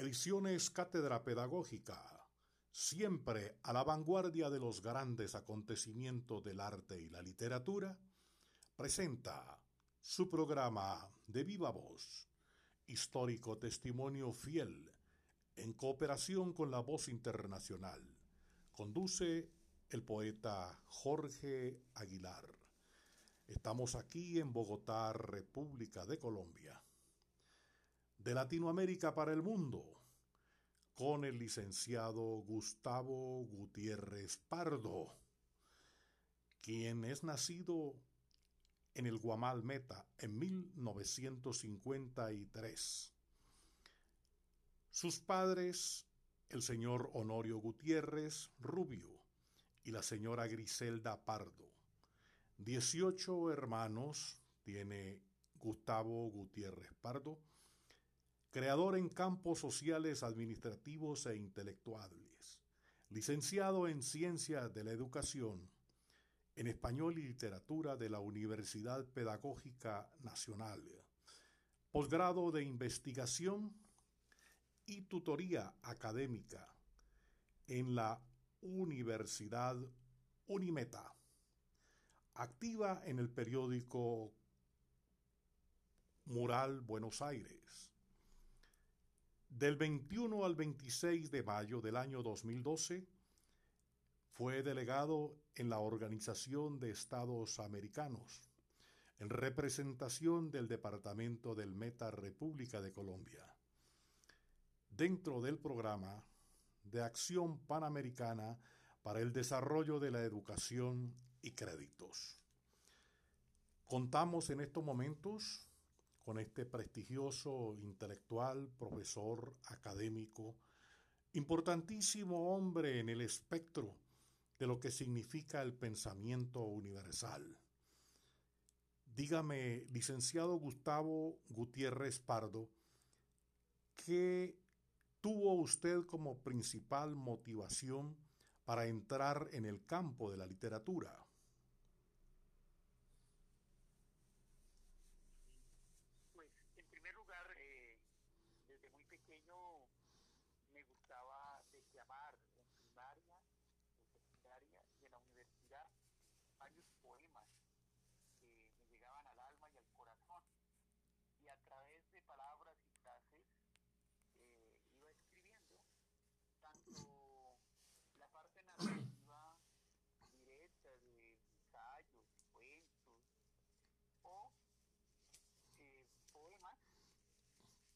Ediciones Cátedra Pedagógica, siempre a la vanguardia de los grandes acontecimientos del arte y la literatura, presenta su programa de viva voz, histórico testimonio fiel, en cooperación con la voz internacional. Conduce el poeta Jorge Aguilar. Estamos aquí en Bogotá, República de Colombia de Latinoamérica para el mundo, con el licenciado Gustavo Gutiérrez Pardo, quien es nacido en el Guamal Meta en 1953. Sus padres, el señor Honorio Gutiérrez Rubio y la señora Griselda Pardo. Dieciocho hermanos tiene Gustavo Gutiérrez Pardo, creador en campos sociales, administrativos e intelectuales, licenciado en Ciencias de la Educación, en Español y Literatura de la Universidad Pedagógica Nacional, posgrado de Investigación y tutoría académica en la Universidad Unimeta, activa en el periódico Mural Buenos Aires del 21 al 26 de mayo del año 2012, fue delegado en la Organización de Estados Americanos, en representación del Departamento del Meta República de Colombia, dentro del programa de Acción Panamericana para el Desarrollo de la Educación y Créditos. Contamos en estos momentos con este prestigioso intelectual, profesor académico, importantísimo hombre en el espectro de lo que significa el pensamiento universal. Dígame, licenciado Gustavo Gutiérrez Pardo, ¿qué tuvo usted como principal motivación para entrar en el campo de la literatura? me gustaba declamar en primaria, en secundaria y en la universidad varios poemas que me llegaban al alma y al corazón. Y a través de palabras y frases eh, iba escribiendo tanto la parte narrativa directa de ensayos, cuentos o eh, poemas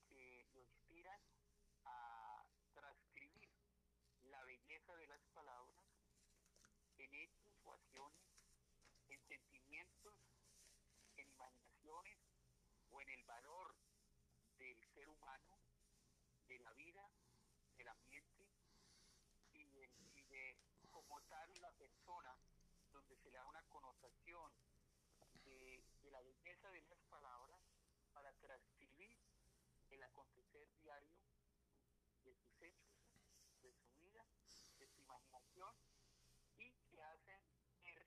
que lo inspiran a transcribir la belleza de las palabras en hechos o acciones, en sentimientos, en imaginaciones o en el valor del ser humano, de la vida, del ambiente y de, como tal la persona, donde se le da una connotación de, de la belleza de las palabras para transcribir el acontecer diario de sus hechos, de su vida, de su imaginación y que hacen ser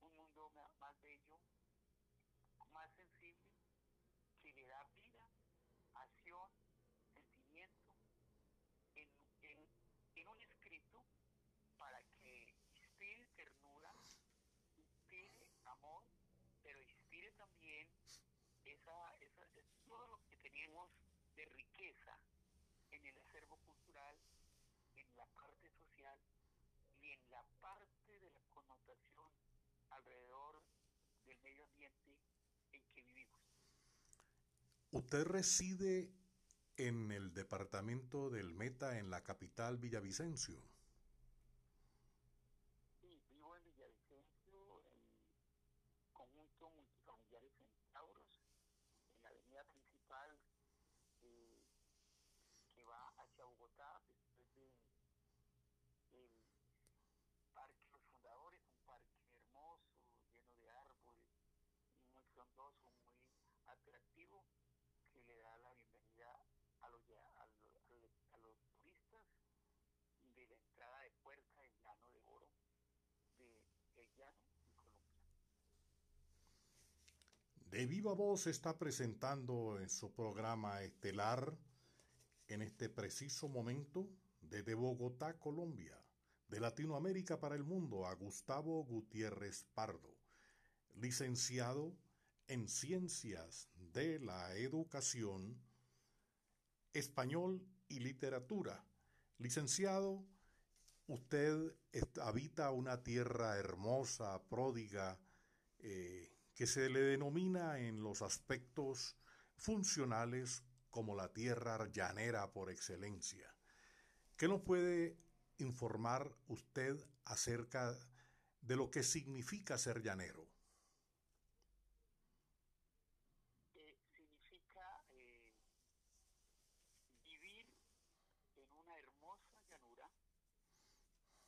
un mundo más bello, más sensible, que le da vida, acción, sentimiento en, en un escrito para que inspire ternura, inspire amor, pero inspire también esa, esa, todo lo que tenemos de riqueza en el acervo cultural, en la parte social y en la parte de la connotación alrededor del medio ambiente en que vivimos. Usted reside en el departamento del Meta, en la capital Villavicencio. Sí, vivo en Villavicencio, en conjunto multifamiliares Centauros, en la avenida principal que va hacia Bogotá después del Parque Los Fundadores, un parque hermoso, lleno de árboles, muy frondoso, muy atractivo, que le da la bienvenida a los, a los, turistas de la entrada de puerta del llano de oro de El Llano y Colombia. De viva voz está presentando en su programa estelar en este preciso momento desde Bogotá, Colombia, de Latinoamérica para el mundo, a Gustavo Gutiérrez Pardo, licenciado en Ciencias de la Educación, Español y Literatura. Licenciado, usted habita una tierra hermosa, pródiga, eh, que se le denomina en los aspectos funcionales como la tierra llanera por excelencia. ¿Qué nos puede informar usted acerca de lo que significa ser llanero? Eh, significa eh, vivir en una hermosa llanura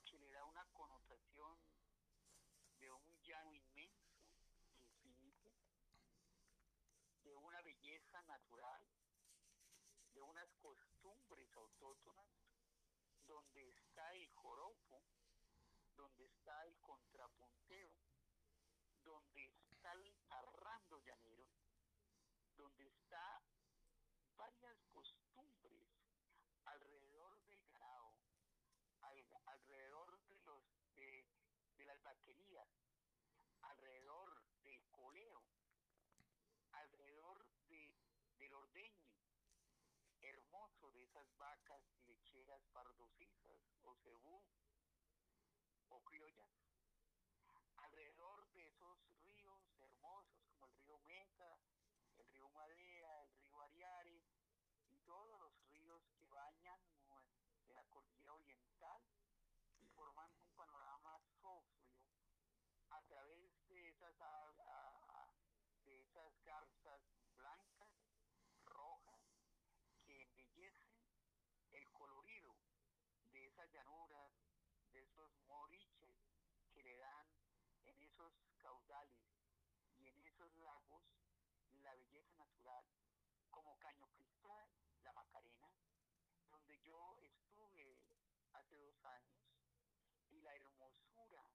que le da una connotación de un llano inmenso, infinito, de una belleza natural, de unas costumbres autóctonas donde está el joropo, donde está el contrapunteo, donde está el arrando llanero, donde está varias costumbres alrededor del ganado, alrededor de los de, las vaquerías, alrededor del coleo, alrededor de, del ordeño, hermoso de esas vacas lecheras pardosizas o cebú o criollas, alrededor de esos ríos hermosos como el río Meta, el río Madea, el río Ariare y todos los ríos que bañan de la y formando un panorama sofrio a través de esas, de esas garzas blancas el colorido de esas llanuras, de esos moriches que le dan en esos caudales y en esos lagos la belleza natural, como Caño Cristal, la Macarena, donde yo años, y la hermosura de la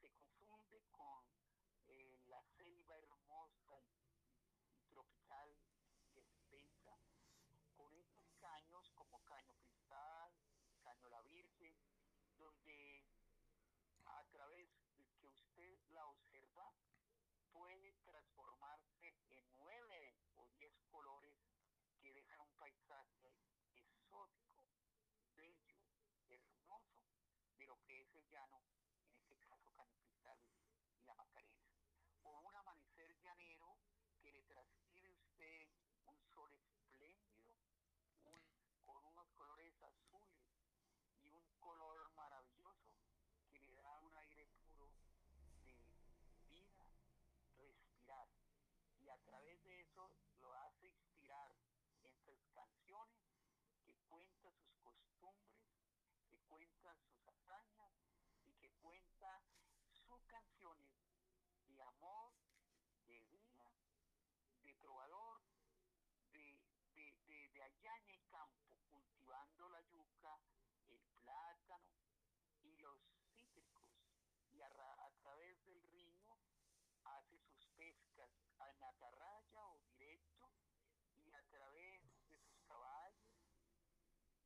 se confunde con eh, la selva hermosa y tropical con estos caños como Caño Cristal, Caño La Virgen, donde a través de que usted la observa puede transformarse en nueve o diez colores que dejan un paisaje exótico, bello, hermoso, de lo que es el llano, en este caso Caño Cristal y la Macarena. O un amanecer llanero que le transfiere usted un sol espléndido, con unos colores azules y un color maravilloso que le da un aire puro de vida, respirar. Y a través de eso lo hace inspirar en sus canciones que cuenta sus costumbres, que cuenta sus hazañas y que cuenta sus canciones de amor, de vida, de trovador, de, allá en el campo, cultivando la yuca, el plátano y los cítricos, y a, través del río hace sus pescas en atarraya o directo, y a través de sus caballos,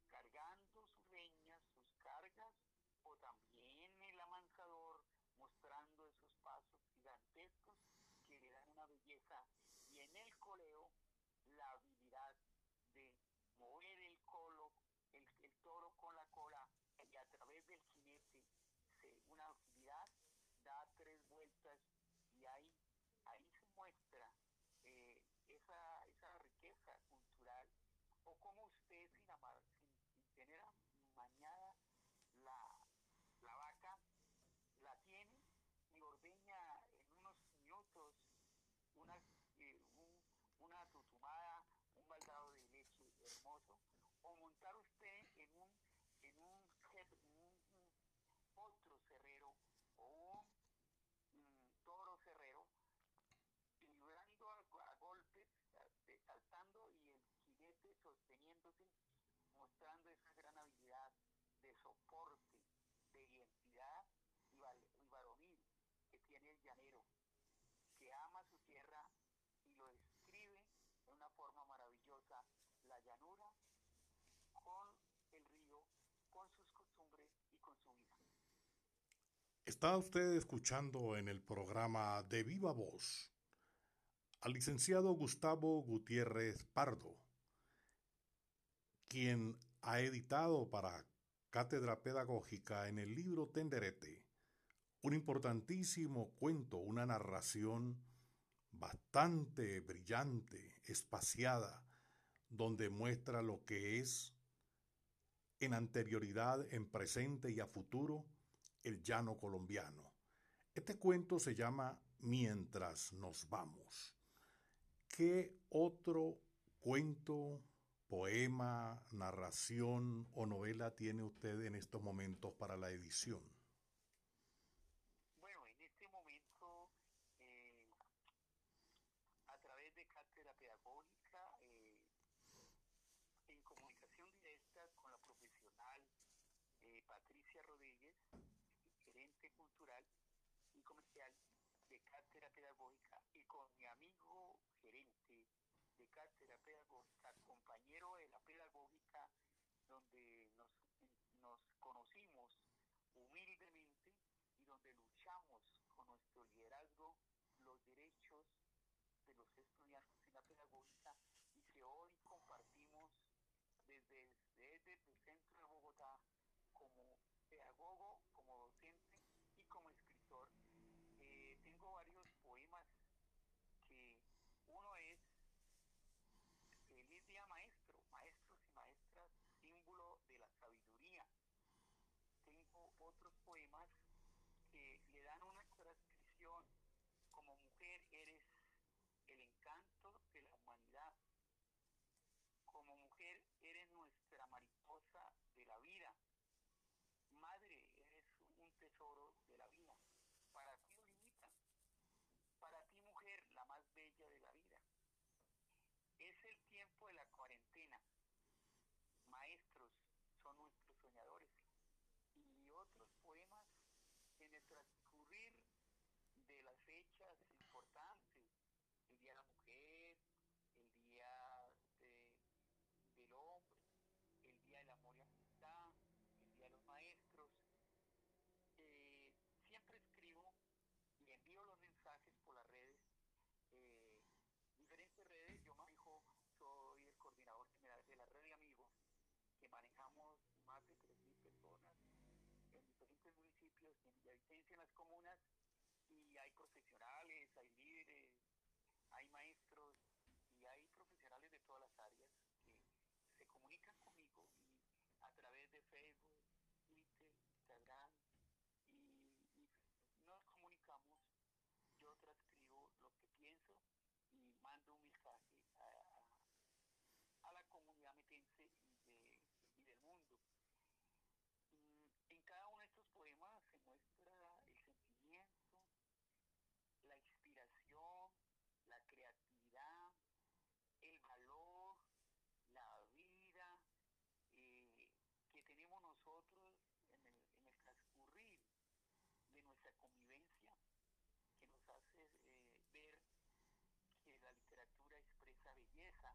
cargando sus reñas, sus cargas, o también el amansador, mostrando esos pasos gigantescos que le dan una belleza, y en el coleo la habilidad de mover el colo, el, toro con la cola y a través del jinete una agilidad da tres vueltas y ahí, ahí se muestra eh, esa, esa riqueza cultural o como usted sin, amar, sin, tener mañada la, la vaca la tiene y ordeña en unos minutos una, eh, una tutumada, un baldado de leche hermoso, o montar usted en un, en un, otro cerrero o un toro cerrero, vibrando a, golpes, saltando y el jinete sosteniéndose, mostrando esa gran habilidad de soporte, de identidad y, y varonil que tiene el llanero, que ama su tierra y lo es de una forma maravillosa con el río, con sus costumbres y con su vida. Está usted escuchando en el programa de Viva Voz al licenciado Gustavo Gutiérrez Pardo, quien ha editado para Cátedra Pedagógica en el libro Tenderete un importantísimo cuento, una narración bastante brillante, espaciada, donde muestra lo que es en anterioridad, en presente y a futuro el llano colombiano. Este cuento se llama Mientras nos vamos. ¿Qué otro cuento, poema, narración o novela tiene usted en estos momentos para la edición? Bueno, en este momento, eh, a través de cátedra pedagógica, eh, en comunicación directa con la profesional eh, Patricia Rodríguez, gerente cultural y comercial de cátedra pedagógica, y con mi amigo gerente cátedra pedagógica, compañero de la pedagógica, donde nos, nos conocimos humildemente y donde luchamos con nuestro liderazgo los derechos de los estudiantes en la pedagógica y que hoy compartimos desde, desde el centro de Bogotá como pedagogo, como docente y como escritor. Eh, tengo varios poemas que uno es Feliz Día Maestro, maestros y maestras, símbolo de la sabiduría. Tengo otros poemas que le dan una transcripción. Como mujer eres el encanto de la humanidad. Como mujer eres nuestra mariposa de la vida. Madre, eres un tesoro de la vida. Para ti no limita. Para ti mujer, la más bella de la vida. Es el tiempo de la cuarentena. Maestros son nuestros soñadores. Y otros poemas en el transcurrir de las fechas importantes, el Día de la Mujer, el Día de, del Hombre, el Día del Amor y Amistad, el Día de los Maestros. Eh, siempre escribo y envío los mensajes por las redes, eh, diferentes redes, yo manejo, soy el coordinador general de la red de amigos, que manejamos más de 3.000 personas en diferentes municipios en en las comunas, y hay profesionales, hay líderes, hay maestros y hay profesionales de todas las áreas que se comunican conmigo y a través de Facebook, Twitter, Instagram y, y nos comunicamos. Yo transcribo lo que pienso y mando un mensaje a, a, a la comunidad metense y, de, y del mundo. En cada uno de estos poemas se muestra el sentimiento, la inspiración, la creatividad, el valor, la vida eh, que tenemos nosotros en el, en el, transcurrir de nuestra convivencia, que nos hace eh, ver que la literatura expresa belleza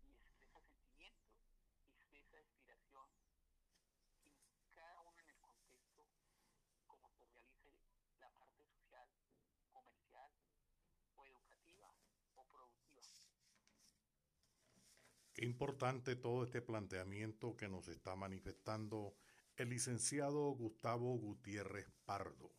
y expresa sentimiento, expresa inspiración cada uno en el contexto como se realice la parte social, comercial o educativa o productiva. Qué importante todo este planteamiento que nos está manifestando el licenciado Gustavo Gutiérrez Pardo.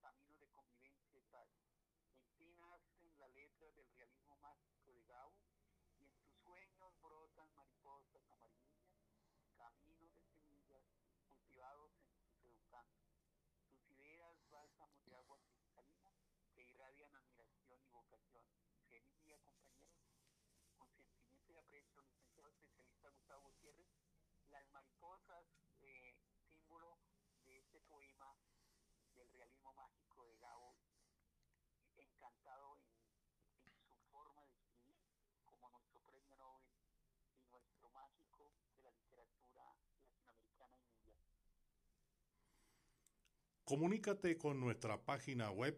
caminos de convivencia y paz. En ti nacen del realismo mágico de Gabo y en tus sueños brotan mariposas amarillas, caminos de semillas cultivados en tus educantes. Tus ideas bálsamos de agua cristalina que irradian admiración y vocación. Feliz día, compañeros. Con sentimiento y aprecio, licenciado especialista Gustavo Comunícate con nuestra página web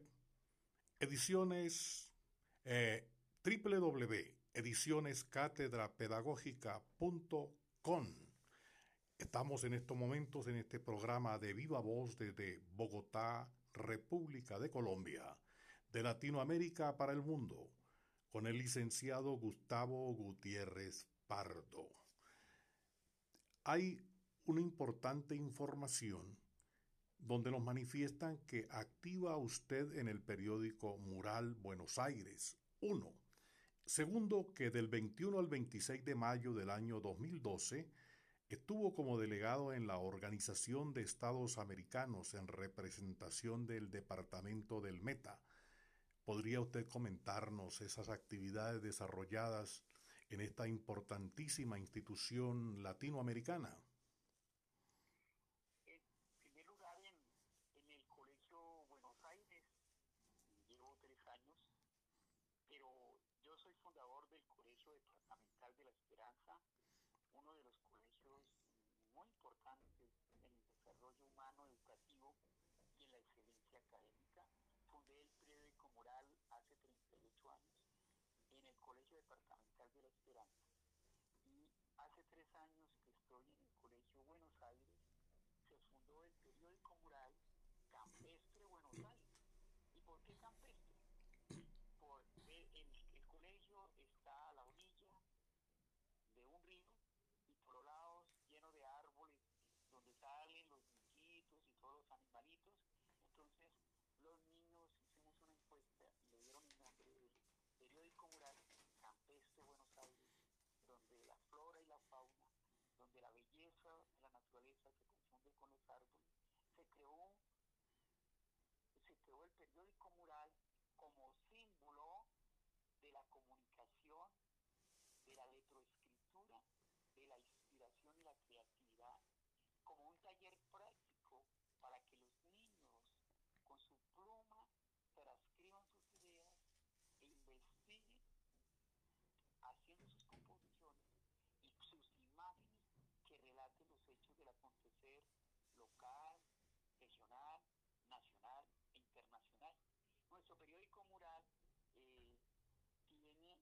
ediciones eh. Estamos en estos momentos en este programa de Viva Voz desde Bogotá, República de Colombia, de Latinoamérica para el mundo, con el licenciado Gustavo Gutiérrez Pardo. Hay una importante información donde nos manifiestan que activa usted en el periódico Mural Buenos Aires. Uno. Segundo, que del 21 al 26 de mayo del año 2012 estuvo como delegado en la Organización de Estados Americanos en representación del Departamento del Meta. ¿Podría usted comentarnos esas actividades desarrolladas en esta importantísima institución latinoamericana? soy fundador del Colegio Departamental de la Esperanza, uno de los colegios muy importantes en el desarrollo humano educativo y en la excelencia académica. Fundé el periódico Moral hace 38 años en el Colegio Departamental de la Esperanza. Y hace tres años que estoy en el Colegio Buenos Aires, se fundó el periódico Mural Campestre Buenos Aires. ¿Y por qué campestre? Porque el colegio está a la orilla de un río y por los lados lleno de árboles donde salen los niñitos y todos los animalitos. Entonces los niños hicimos una encuesta y le dieron el nombre del periódico mural Campestre Buenos Aires, donde la flora y la fauna, donde la belleza de la naturaleza se confunde con los árboles, se creó, se creó el periódico mural como símbolo de la comunicación, de la letroescritura, de la inspiración y la creatividad, como un taller práctico para que los niños con su pluma transcriban sus ideas e investiguen haciendo sus composiciones y sus imágenes que relaten los hechos del acontecer local, regional, nacional e internacional. Nuestro periódico Mural eh, tiene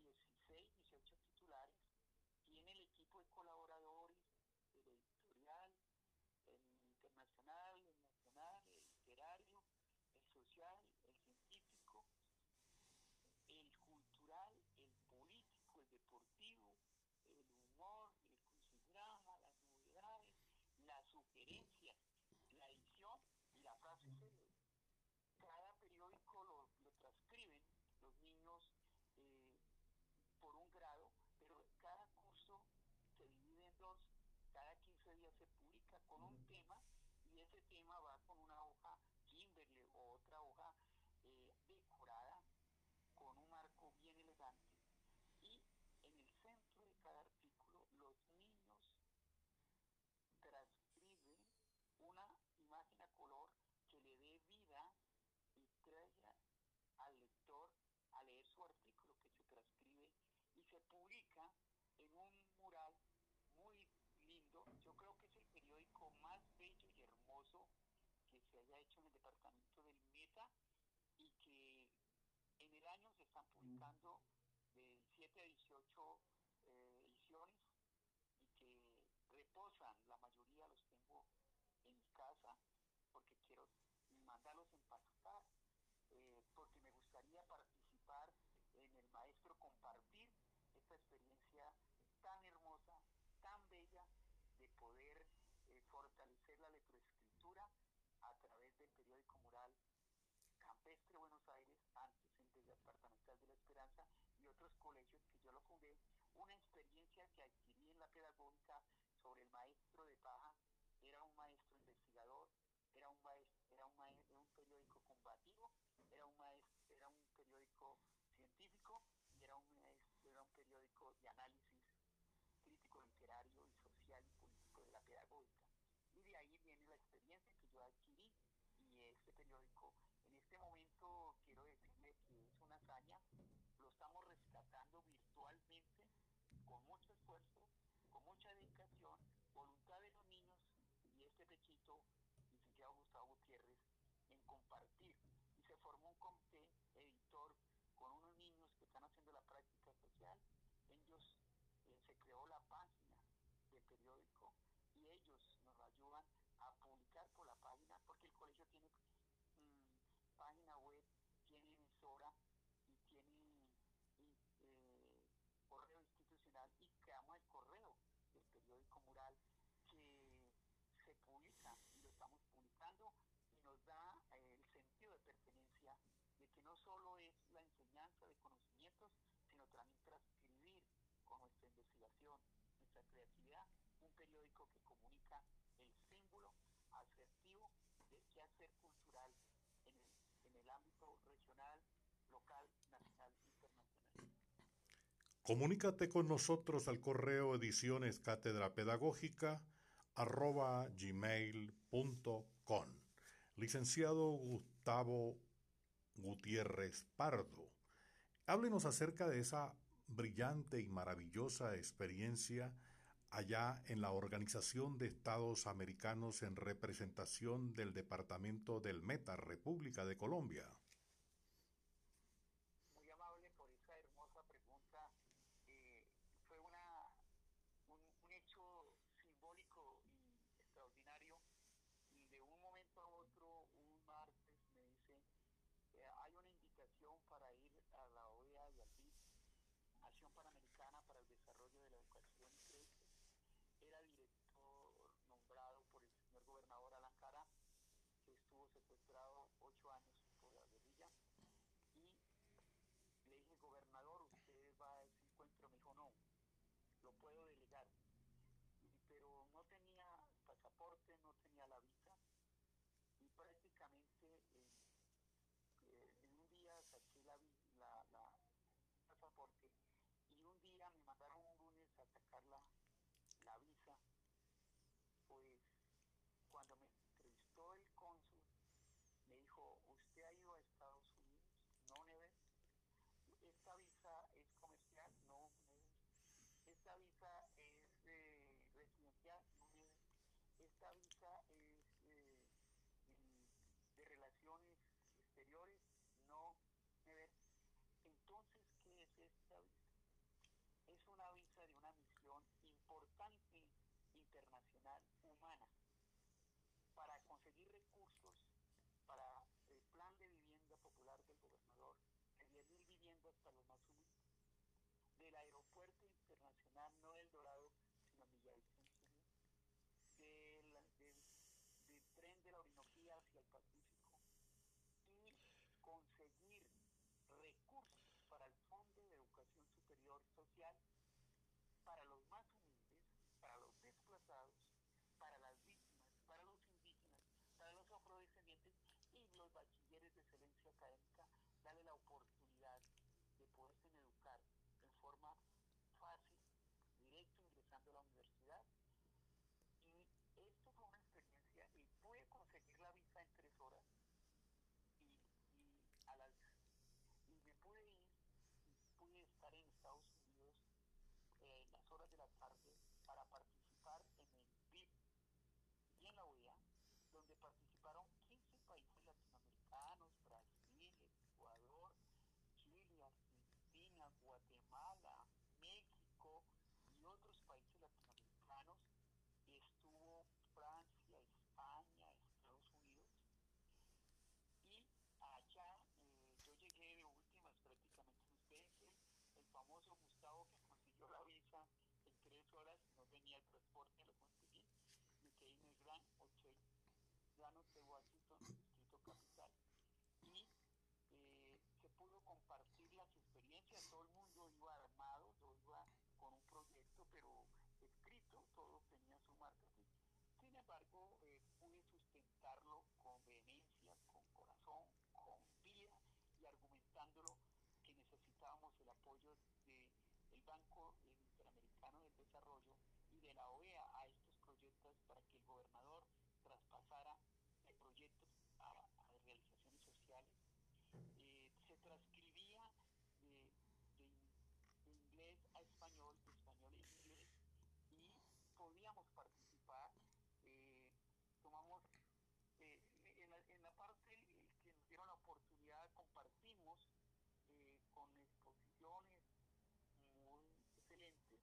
16, 18 titulares, tiene el equipo de colaboradores, el editorial, el internacional, el nacional, el literario, el social, el científico, el cultural, el político, el deportivo, el humor, el crucigrama, las novedades, las sugerencias, la edición y la frase Cada periódico lo, lo transcriben los niños eh, por un grado, pero cada curso se divide en dos, cada 15 días se publica con un tema y ese tema va con una hoja Kimberly o otra hoja eh, decorada con un marco bien elegante y en el centro de cada artículo los niños transcriben una imagen a color que le dé vida y traiga al lector a leer su artículo que se transcribe y se publica en un mural muy lindo. Yo creo que es el periódico más bello y hermoso que se haya hecho en el y que en el año se están publicando de 7 a 18 eh, ediciones y que reposan, la mayoría los tengo en mi casa porque quiero mandarlos empaquetar, Campestre Buenos Aires, antes en el Departamental de la Esperanza y otros colegios que yo lo fundé, una experiencia que adquirí en la pedagógica sobre el maestro de paja, era un maestro investigador, era un maestro, era un, maestro, un periódico combativo, era un maestro, era un periódico científico era un, maestro, era un periódico de análisis crítico literario y social y político de la pedagógica. Y de ahí viene la experiencia que yo adquirí voluntad de los niños y este pechito, licenciado Gustavo Gutiérrez, en compartir periódico que comunica el símbolo asertivo del quehacer cultural en el, en el ámbito regional, local, nacional e internacional. Comunícate con nosotros al correo ediciones cátedra pedagógica arroba gmail.com. Licenciado Gustavo Gutiérrez Pardo, háblenos acerca de esa brillante y maravillosa experiencia allá en la Organización de Estados Americanos en representación del Departamento del Meta, República de Colombia. no tenía la visa y prácticamente eh, eh, en un día saqué la, la, la, pasaporte y un día me mandaron un lunes a sacar la, um, Pacífico y conseguir recursos para el Fondo de Educación Superior Social participaron 15 países latinoamericanos, Brasil, Ecuador, Chile, Argentina, Guatemala, México y otros países latinoamericanos. Estuvo Francia, España, Estados Unidos. Y allá eh, yo llegué de últimas prácticamente ustedes, el famoso podíamos participar. Eh, tomamos, eh, en, la, en, la, parte que nos dieron la oportunidad, compartimos con exposiciones muy excelentes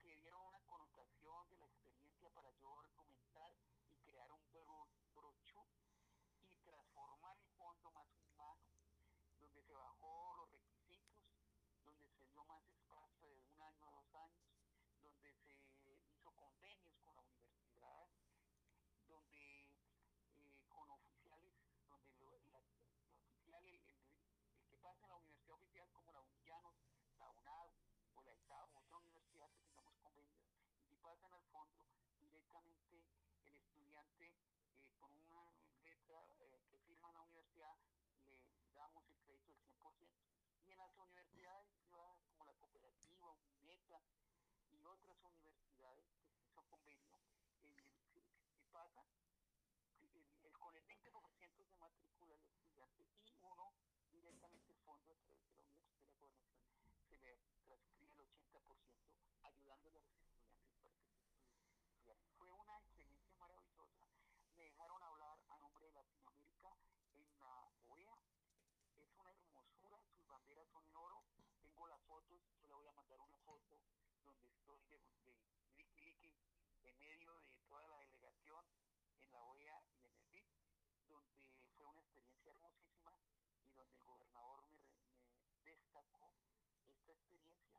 que dieron una connotación de la experiencia para yo argumentar y crear un brochure y transformar el fondo más humano, donde se bajó los requisitos, donde se dio más espacio de un año a dos años, donde se hizo convenios con la universidad, donde eh, con oficiales, donde lo, la, oficial, el, el, el, que pasa en como la UNIANOS, la UNAD o la ISAB o otra universidad que tengamos convenios, y si pasan al fondo directamente el estudiante eh, con una letra eh, que firma la universidad le damos el crédito del 100%. Y en las universidades privadas como la cooperativa, UNETA y otras universidades que son convenio, eh, si pasa, el, el, con el 20% se matricula el estudiante y uno fondo a través de la Universidad de la Gobernación se le transcribe el 80% ayudándole a los estudiantes para que se. Fue una experiencia maravillosa. Me dejaron hablar a nombre de Latinoamérica en la OEA. Es una hermosura, sus banderas son en oro. Tengo las fotos, yo le voy a mandar una foto donde estoy de, de Liqui en medio de toda la delegación en la OEA y en el BIP, donde fue una experiencia hermosísima y donde el gobernador me, me destacó esta experiencia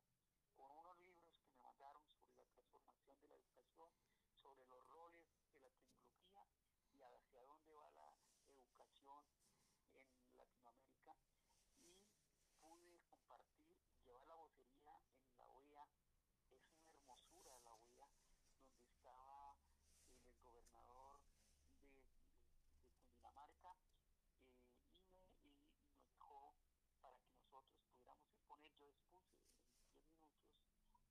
con unos libros que me mandaron sobre la transformación de la educación, sobre los roles de la tecnología y hacia dónde va la educación en Latinoamérica y pude compartir, llevar la vocería en la OEA, es una hermosura la OEA, donde estaba el gobernador de, de, de Cundinamarca eh, y, me, y, y, nos dejó para que nosotros pudiéramos exponer, yo expuse en 10 minutos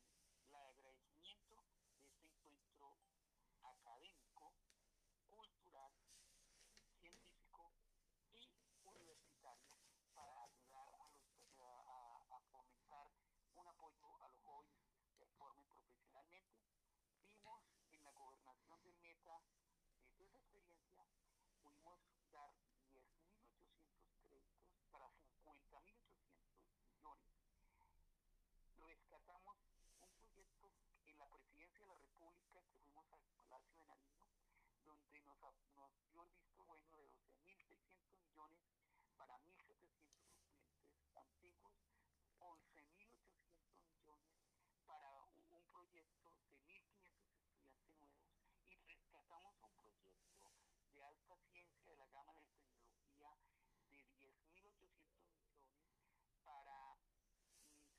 eh, el agradecimiento de este encuentro académico, cultural, científico y universitario para ayudar a, los, a, a fomentar un apoyo a los jóvenes que formen profesionalmente. Vimos en la de esa experiencia, pudimos dar 10.800 créditos para 50.800 millones. Rescatamos un proyecto en la presidencia de la República que fuimos al Palacio de Nariño, donde nos, nos dio el visto bueno de 12.600 millones para 1.700 estudiantes antiguos, 11.800 millones para un proyecto de 1.500 estudiantes nuevos y rescatamos un proyecto ciencia de la gama de tecnología de 10.800 millones para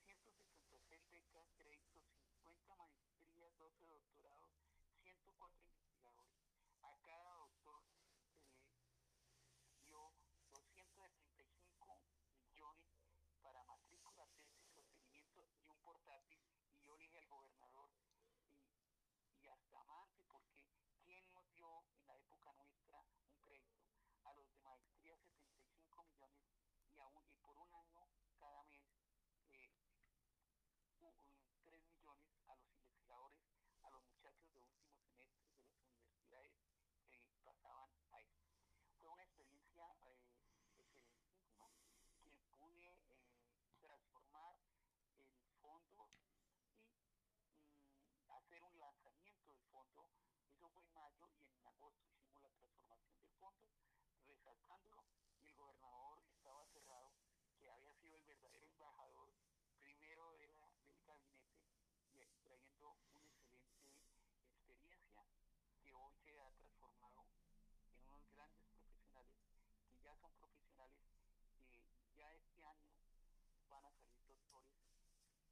166 becas, créditos, 50 maestrías, 12 doctorados, 104 investigadores. A cada doctor se le dio 235 millones para matrícula, tesis, procedimiento y un portátil. Y yo le dije al gobernador, y, y hasta más, porque ¿quién nos dio en la época nuestra un crédito? A los de maestría 75 millones y, por un año cada mes eh, 3 millones a los investigadores, a los muchachos de último semestre de las universidades que pasaban a esto. Fue una experiencia eh, excelentísima que pude eh, transformar el fondo y mm, hacer un lanzamiento del fondo. Eso fue en mayo y en agosto hicimos la transformación del fondo, resaltándolo y el gobernador estaba cerrado, que había sido el verdadero embajador primero de la, del gabinete y trayendo una excelente experiencia que hoy se ha transformado en unos grandes profesionales que ya son profesionales que ya este año van a salir doctores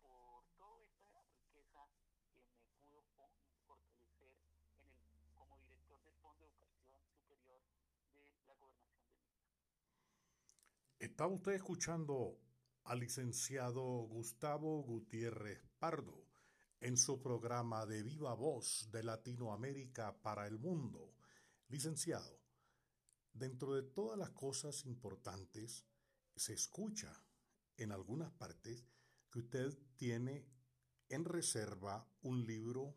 por toda esta riqueza que me pudo fortalecer en el, como director del Fondo de Educación Superior de Está usted escuchando al licenciado Gustavo Gutiérrez Pardo en su programa de viva voz de Latinoamérica para el mundo. Licenciado, dentro de todas las cosas importantes, se escucha en algunas partes que usted tiene en reserva un libro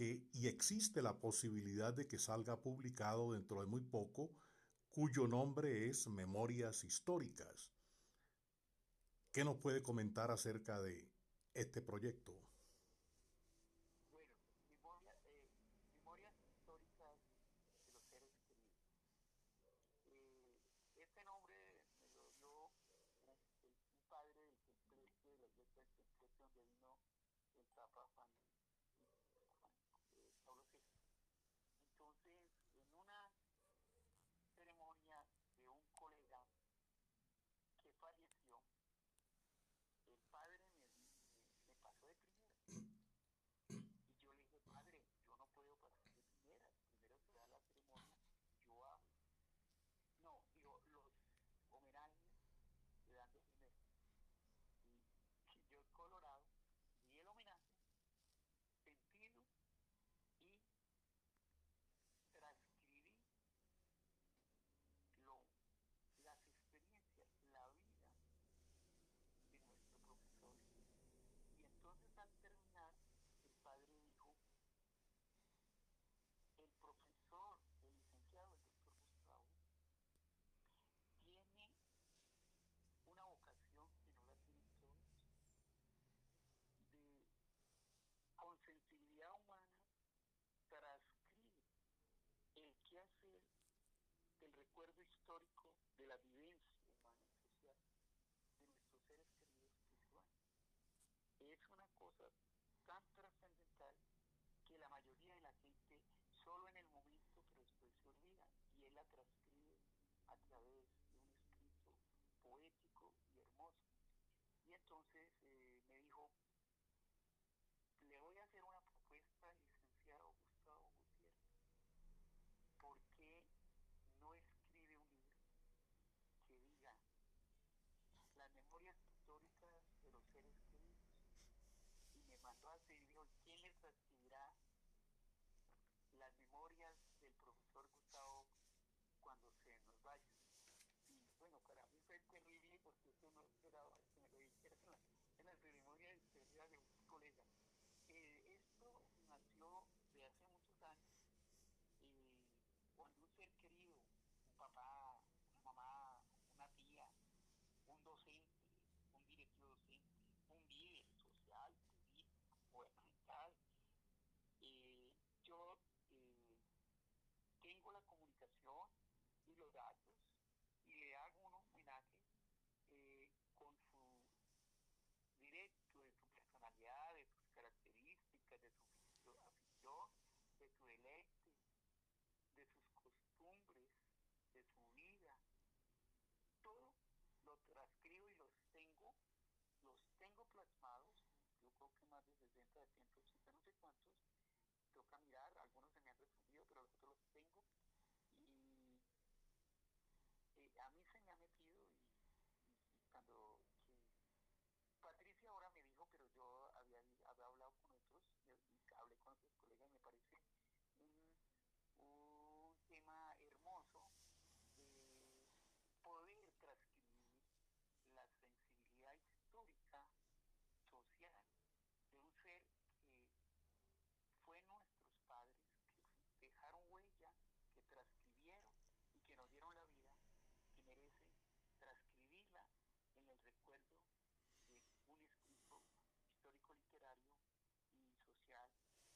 y existe la posibilidad de que salga publicado dentro de muy poco, cuyo nombre es Memorias Históricas. ¿Qué nos puede comentar acerca de este proyecto? Recuerdo histórico de la vivencia humana y social de nuestros seres queridos que Es una cosa tan trascendental que la mayoría de la gente solo en el momento, pero después se olvida y él la transcribe a través de un escrito poético y hermoso. Y entonces eh, me dijo, le voy a hacer una propuesta, licenciado Gustavo Gutiérrez, ¿por qué no escribe un libro que diga las memorias históricas de los seres queridos? Y me mandó a hacer, dijo, ¿quién les escribirá las memorias del profesor Gustavo cuando se nos vaya? Y bueno, para mí fue terrible porque eso no esperaba que me lo dijera en la, ceremonia de de un colega. Eh, esto nació de hace muchos años y cuando un ser querido, un papá, una mamá, una tía, un docente, un directivo docente, un líder social, político, gubernamental, eh, yo eh, tengo la comunicación y los datos y le hago un homenaje eh, con su directo, de su personalidad, de sus características, de su afición, de su deleite, de sus costumbres, de su vida. Todo lo transcribo y los tengo, los tengo plasmados, yo creo que más de 60, de 180, no sé cuántos, toca mirar, algunos se me han respondido, pero los otros los tengo. Y eh, a mí se me ha metido y, cuando Patricia ahora me dijo, pero yo había, había hablado con otros, hablé con otros colegas y me parece un, un tema hermoso de poder transcribir la sensibilidad histórica, social, de un ser que fue nuestros padres, que dejaron huella, que transcribieron y que nos dieron la vida, que merece transcribirla en el recuerdo de un escrito histórico literario y social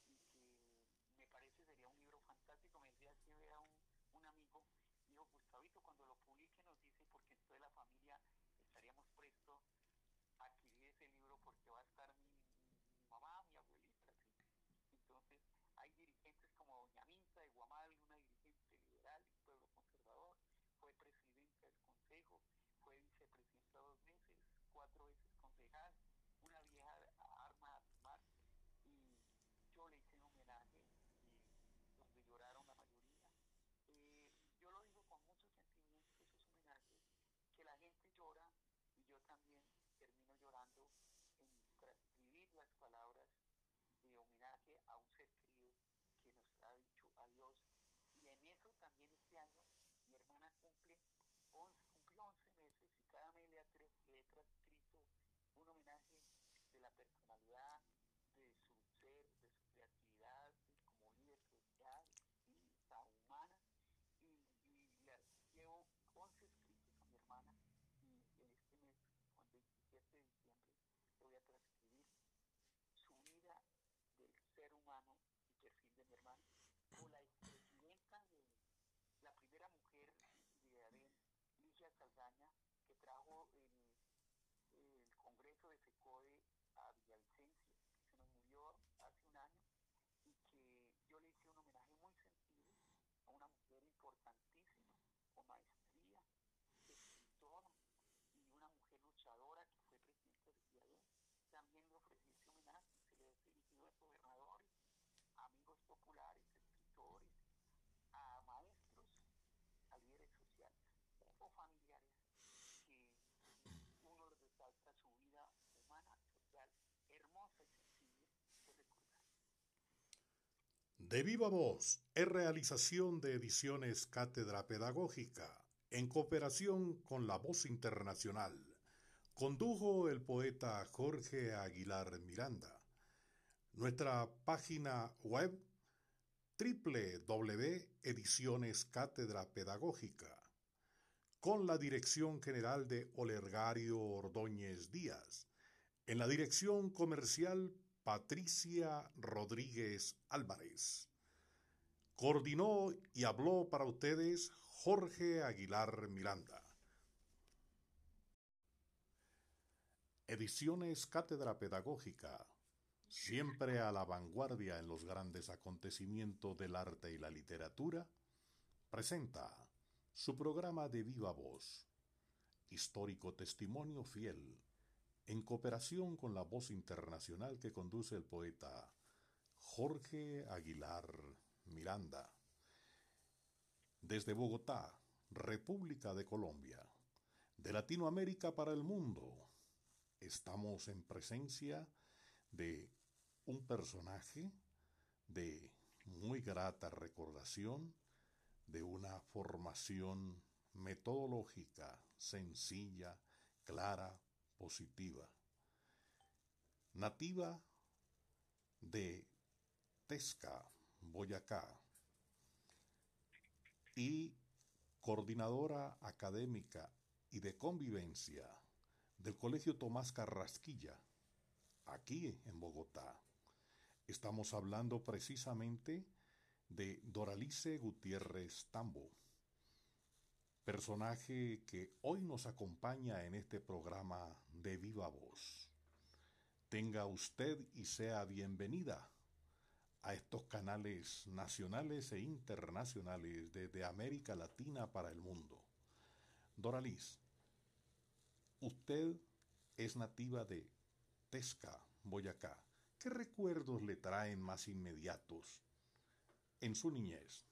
y que me parece sería un libro fantástico. Me decía que vea un, un amigo, dijo Gustavito, cuando lo publique nos dice porque entonces la familia estaríamos prestos a adquirir ese libro porque va a estar mi, mamá, mi abuelita, Entonces hay dirigentes como doña Minta de Guamal, una dirigente liberal, pueblo conservador, fue presidenta del consejo, fue vicepresidenta dos meses, cuatro veces concejal, una vieja arma a y yo le hice un homenaje donde lloraron la mayoría. Eh, yo lo digo con mucho sentimiento, esos homenajes, que la gente llora palabras de homenaje a un ser querido que nos ha dicho adiós. Y en eso también este año mi hermana cumple 11, cumple 11 meses y cada mes le ha, le he transcrito un homenaje de la personalidad, de su ser, de su creatividad, de como líder social y la humana. Y, y le llevo 11 escritos a mi hermana y en este mes, con 27 de diciembre, voy a transcribir humano y perfil de mi hermano, o la expresidenta de la primera mujer de ADEN, Ligia Saldaña, que trajo el, Congreso de FECODE a Villavicencio, que se nos murió hace un año, y que yo le hice un homenaje muy sentido a una mujer importantísima, con maestría, escritora, y una mujer luchadora que fue presidenta de ADEN. También le ofrecí ese homenaje, se le ha dirigido a gobernadores, populares, escritores, a maestros, a líderes sociales o familiares que uno resalta su vida humana, social, hermosa y sencilla de recordar. De viva voz es realización de ediciones Cátedra Pedagógica en cooperación con la Voz Internacional. Condujo el poeta Jorge Aguilar Miranda. Nuestra página web www.ediciones Cátedra Pedagógica con la dirección general de Olergario Ordóñez Díaz. En la dirección comercial Patricia Rodríguez Álvarez. Coordinó y habló para ustedes Jorge Aguilar Miranda. Ediciones Cátedra Pedagógica, siempre a la vanguardia en los grandes acontecimientos del arte y la literatura, presenta su programa de viva voz, histórico testimonio fiel, en cooperación con la voz internacional que conduce el poeta Jorge Aguilar Miranda. Desde Bogotá, República de Colombia, de Latinoamérica para el mundo, estamos en presencia de un personaje de muy grata recordación, de una formación metodológica sencilla, clara, positiva. Nativa de Tesca, Boyacá, y coordinadora académica y de convivencia del Colegio Tomás Carrasquilla, aquí en Bogotá. Estamos hablando precisamente de Doralice Gutiérrez Tambo, personaje que hoy nos acompaña en este programa de Viva Voz. Tenga usted y sea bienvenida a estos canales nacionales e internacionales desde América Latina para el mundo. Doralice, usted es nativa de Tesca, Boyacá. ¿Qué recuerdos le traen más inmediatos en su niñez?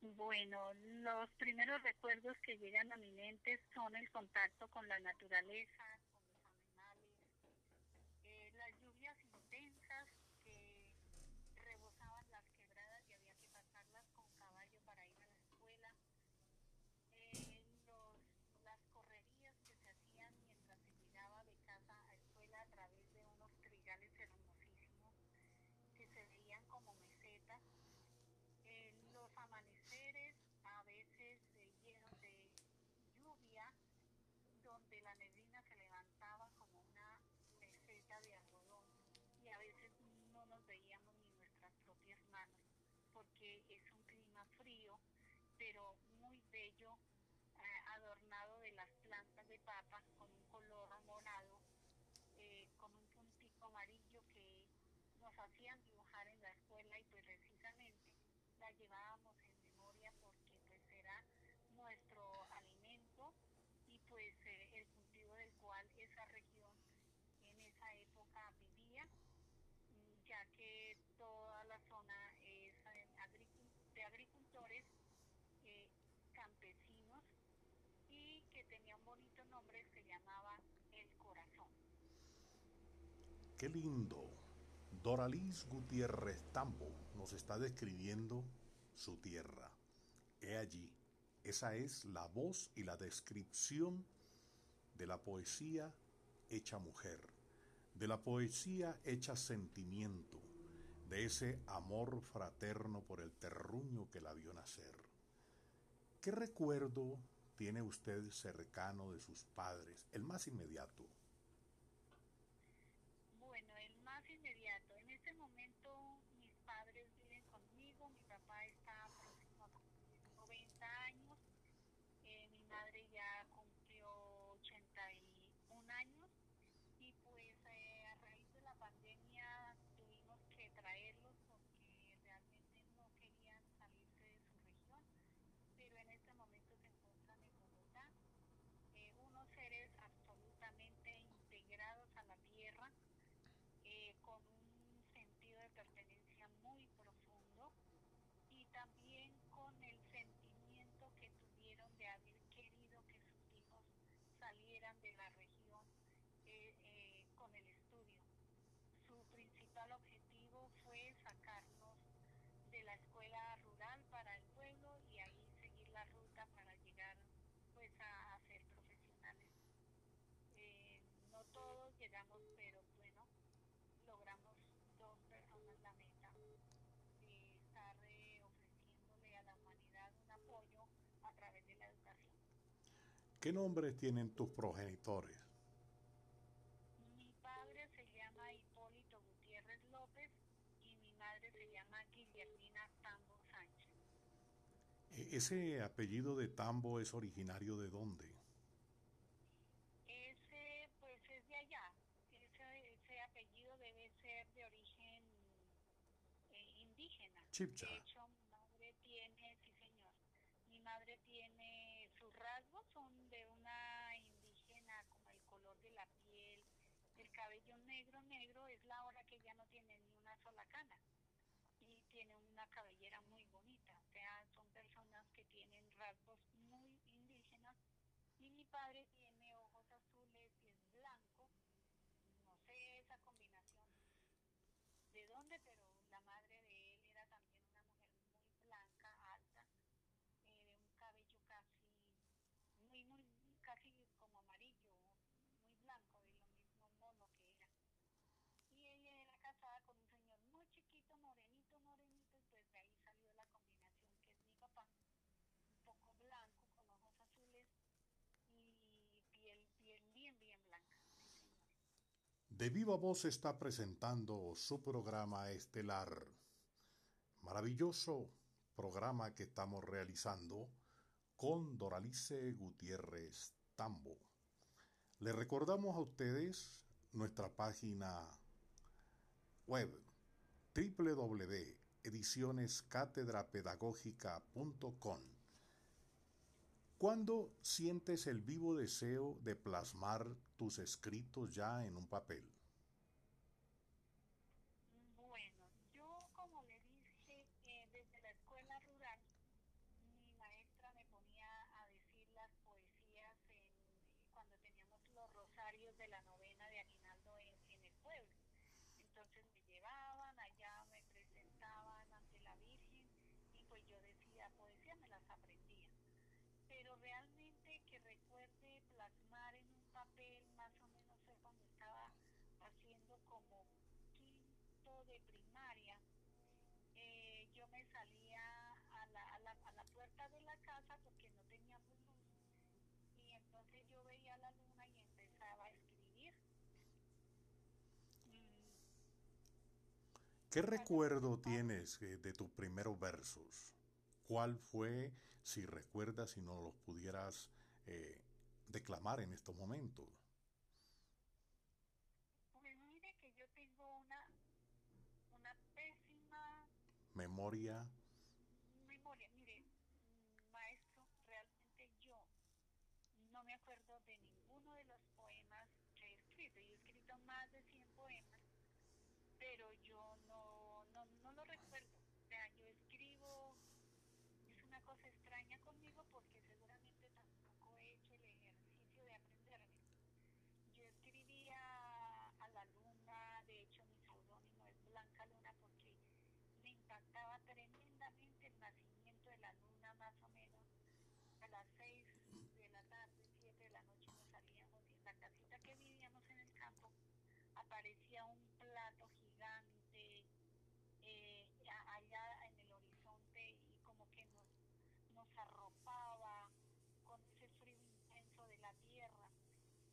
Bueno, los primeros recuerdos que llegan a mi mente son el contacto con la naturaleza, con los animales, eh, las lluvias intensas que rebosaban las quebradas y había que pasarlas con caballo para ir a la escuela, eh, los, las correrías que se hacían mientras se llegaba de casa a escuela a través de unos trigales hermosísimos que se veían como mesetas eh, los amaneceres a veces eh, llenos de lluvia, donde la neblina se levantaba como una meseta de algodón y a veces no nos veíamos ni nuestras propias manos, porque es un clima frío, pero muy bello, eh, adornado de las plantas de papas con un color morado, con un puntico amarillo que nos hacían dibujar en la escuela y pues precisamente la llevábamos en memoria porque pues era nuestro alimento y pues eh, el cultivo del cual esa región en esa época vivía, ya que toda la zona es de agricultores, eh, campesinos y que tenía un bonito nombre se llamaba El Corazón. Qué lindo. Doraliz Gutiérrez Tambo nos está describiendo su tierra. He allí, esa es la voz y la descripción de la poesía hecha mujer, de la poesía hecha sentimiento, de ese amor fraterno por el terruño que la vio nacer. ¿Qué recuerdo tiene usted cercano de sus padres, el más inmediato? De la región eh, eh, con el estudio. Su principal objetivo fue sacarnos de la escuela rural para el pueblo y ahí seguir la ruta para llegar pues a, a ser profesionales. Eh, no todos llegamos, pero bueno, logramos dos personas la meta de estar eh, ofreciéndole a la humanidad un apoyo a través de la educación. ¿Qué nombres tienen tus progenitores? Mi padre se llama Hipólito Gutiérrez López y mi madre se llama Guillermina Tambo Sánchez. E- ¿Ese apellido de Tambo es originario de dónde? Ese pues es de allá. Ese, ese apellido debe ser de origen eh, indígena. Chipcha. De hecho, mi madre tiene, sí señor, mi madre tiene, sus rasgos son de una indígena, como el color de la piel, el cabello negro, negro, es la hora que ya no tiene ni una sola cana. Y tiene una cabellera muy bonita, o sea, son personas que tienen rasgos muy indígenas. Y mi padre tiene ojos azules y es blanco, no sé esa combinación de dónde, pero la madre de él era también una mujer muy blanca, alta, eh, de un cabello casi, muy, muy, casi como amarillo, muy blanco, de lo mismo mono que era. Y ella era casada con un señor muy chiquito, morenito, morenito, y pues de ahí salió la combinación un poco blanco, con ojos azules y piel, bien, bien blanca. De Viva Voz está presentando su programa estelar. Maravilloso programa que estamos realizando con Doralice Gutiérrez Tambo. Le recordamos a ustedes nuestra página web www.edicionescatedrapedagógica.com. ¿Cuándo sientes el vivo deseo de plasmar tus escritos ya en un papel? Bueno, yo como le dije, eh, desde la escuela rural, mi maestra me ponía a decir las poesías en, cuando teníamos los rosarios de la novena de Aguinaldo en, en el pueblo. Entonces me llevaban, allá me presentaban ante la Virgen y pues yo decía poesía, me las aprendía. Pero realmente que recuerde plasmar en un papel, más o menos fue cuando estaba haciendo como quinto de primaria, eh, yo me salía a la, a, la, a la puerta de la casa porque no teníamos luz y entonces yo veía la luna y empezaba a escribir. ¿Qué recuerdo tienes eh, de tus primeros versos? ¿Cuál fue, si recuerdas, si no los pudieras eh, declamar en estos momentos? Pues mire que yo tengo una, una pésima Memoria, memoria. Mire, mm, maestro, realmente yo no me acuerdo de ninguno de los poemas que he escrito. Yo he escrito más de 100 poemas, pero yo no, no, no lo recuerdo. O sea, yo escribo, es una cosa extraña conmigo porque seguramente tampoco he hecho el ejercicio de aprenderme. Yo escribía a la luna, de hecho mi seudónimo es Blanca Luna porque me impactaba tremendamente el nacimiento de la luna más o menos a las 6 de la tarde, 7 de la noche nos salíamos y en la casita que vivíamos en el campo aparecía un plato gigante eh, a- allá en el horizonte y como que nos, nos arropaba con ese frío intenso de la tierra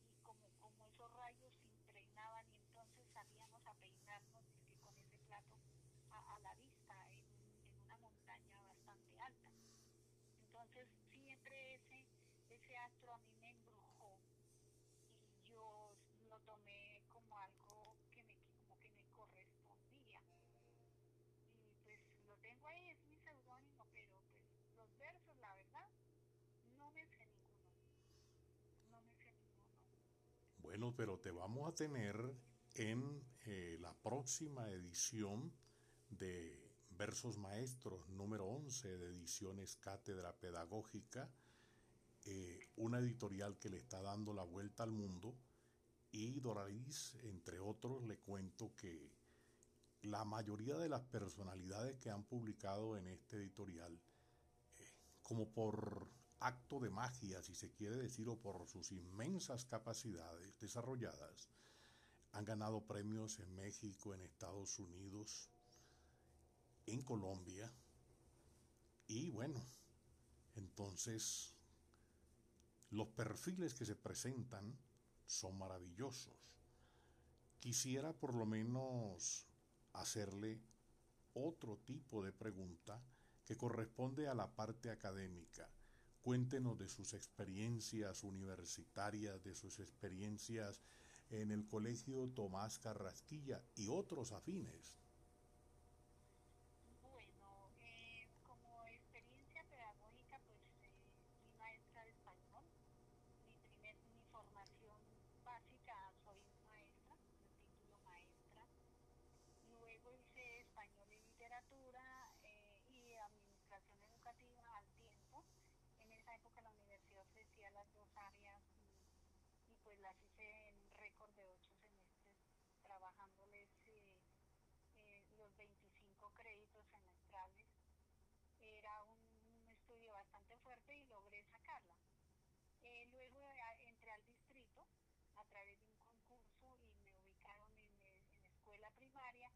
y como, como esos rayos se impregnaban y entonces salíamos a peinarnos dizque, con ese plato a, a la vista en, en una montaña bastante alta. Entonces siempre ese, ese astro a mí me embrujó y yo lo tomé como algo que me, como que me correspondía. Y pues lo tengo ahí, es mi seudónimo, pero pues los versos, la verdad, no me sé ninguno. No me sé ninguno. Bueno, pero te vamos a tener en eh, la próxima edición de Versos Maestros número 11 de Ediciones Cátedra Pedagógica eh, una editorial que le está dando la vuelta al mundo y Doraliz, entre otros, le cuento que la mayoría de las personalidades que han publicado en este editorial, eh, como por acto de magia, si se quiere decir, o por sus inmensas capacidades desarrolladas, han ganado premios en México, en Estados Unidos, en Colombia. Y bueno, entonces los perfiles que se presentan son maravillosos. Quisiera por lo menos hacerle otro tipo de pregunta que corresponde a la parte académica. Cuéntenos de sus experiencias universitarias, de sus experiencias en el Colegio Tomás Carrasquilla y otros afines. Y logré sacarla. Eh, luego entré al distrito a través de un concurso y me ubicaron en, en escuela primaria,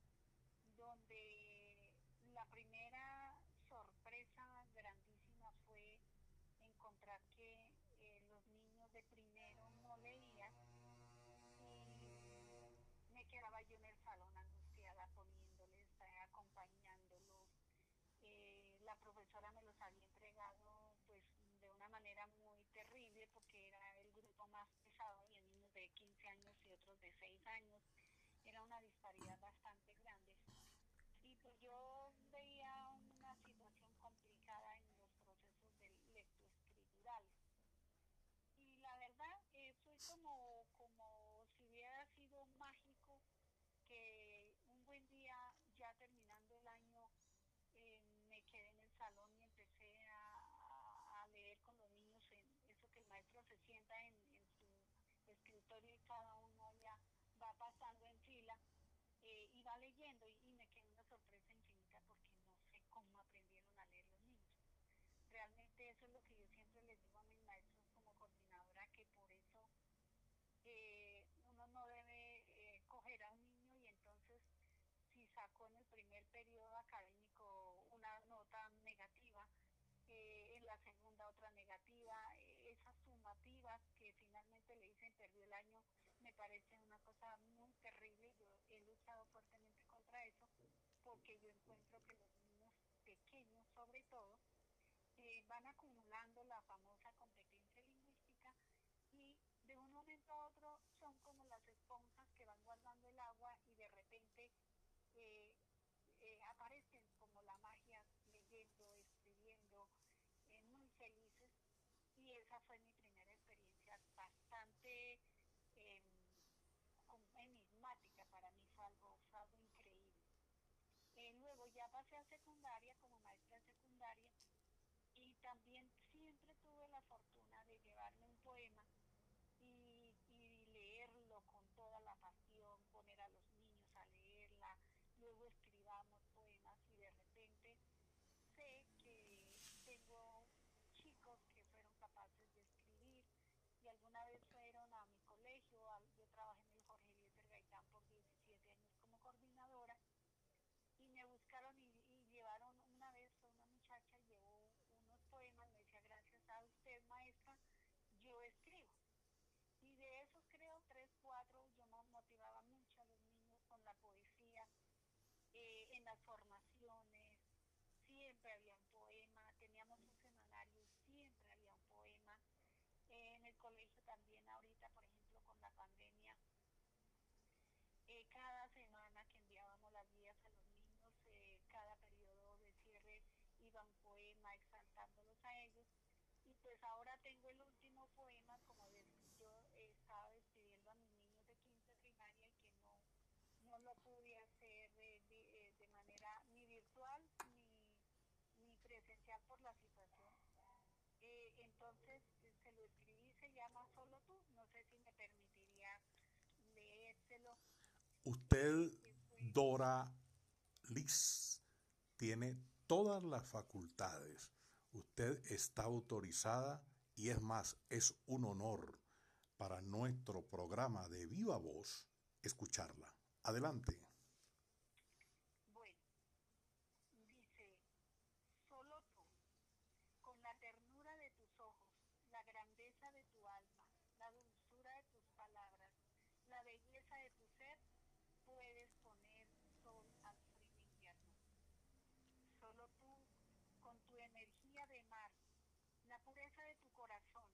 donde la primera sorpresa grandísima fue encontrar que eh, los niños de primero no leían y me quedaba yo en el salón angustiada poniéndoles, eh, acompañándolos. La profesora me los había entregado manera muy terrible porque era el grupo más pesado, había niños de 15 años y otros de 6 años, era una disparidad bastante grande. Y pues yo veía una situación complicada en los procesos de lectoescriturales. Y la verdad eh, fue como si hubiera sido mágico que un buen día, ya terminando el año, eh, me quedé en el salón y empecé a maestro se sienta en, su escritorio y cada uno ya va pasando en fila eh, y va leyendo y, me queda una sorpresa infinita porque no sé cómo aprendieron a leer los niños. Realmente eso es lo que yo siempre les digo a mis maestros como coordinadora, que por eso eh, uno no debe eh, coger a un niño y entonces si sacó en el primer periodo académico una nota negativa, en la segunda otra negativa, que finalmente le dicen perdió el año, me parece una cosa muy terrible. Yo he luchado fuertemente contra eso porque yo encuentro que los niños pequeños, sobre todo, eh, van acumulando la famosa competencia lingüística y de un momento a otro son como las esponjas que van guardando el agua y de repente eh, eh, aparecen como la magia leyendo, escribiendo, muy felices y esa fue mi primera experiencia bastante em, enigmática para mí, fue algo, increíble. Eh, luego ya pasé a secundaria como maestra secundaria y también siempre tuve la fortuna de llevarme un poema y, y leerlo con toda la pasión, poner a los niños a leerla, luego escribamos poemas y de repente sé que tengo y alguna vez fueron a mi colegio, yo trabajé en el Jorge Eliezer Gaitán por 17 años como coordinadora y me buscaron y, llevaron una vez una muchacha llevó unos poemas, me decía gracias a usted maestra, yo escribo. Y de esos creo tres, cuatro, yo motivaba mucho a los niños con la poesía, eh, en las formaciones, siempre había un poema, teníamos un semanario, siempre había un poema en el colegio también ahorita, por ejemplo, con la pandemia. Eh, cada semana que enviábamos las guías a los niños, eh, cada periodo de cierre iba un poema exaltándolos a ellos. Y pues ahora tengo el último poema, como yo estaba despidiendo a mis niños de quinta primaria y que no, no lo pude hacer de, de, manera ni virtual ni, ni presencial por la situación. Eh, entonces se lo escribí se llama Solo tú. No sé si me permitiría leérselo. Usted, Dora Liz, tiene todas las facultades. Usted está autorizada y es más, es un honor para nuestro programa de Viva Voz escucharla. Adelante. Bueno, dice, solo tú, con la ternura de tus ojos, la grandeza de tu alma, la dulzura de tus palabras, la belleza de tu ser, puedes poner sol al frío invierno. Solo tú, con tu energía de mar, la pureza de tu corazón,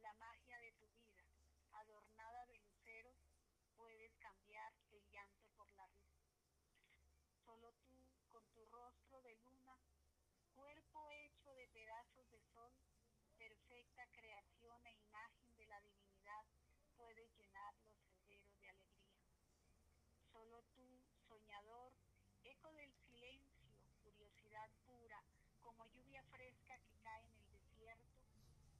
la magia de tu vida, adornada de luceros, puedes cambiar el llanto por la risa. Solo tú, con tu rostro de luna, cuerpo hecho de pedazos de sol, perfecta creación e imagen de la divinidad, puedes llenar los senderos de alegría. Solo tú, soñador, eco del silencio, curiosidad pura, como lluvia fresca que cae en el desierto,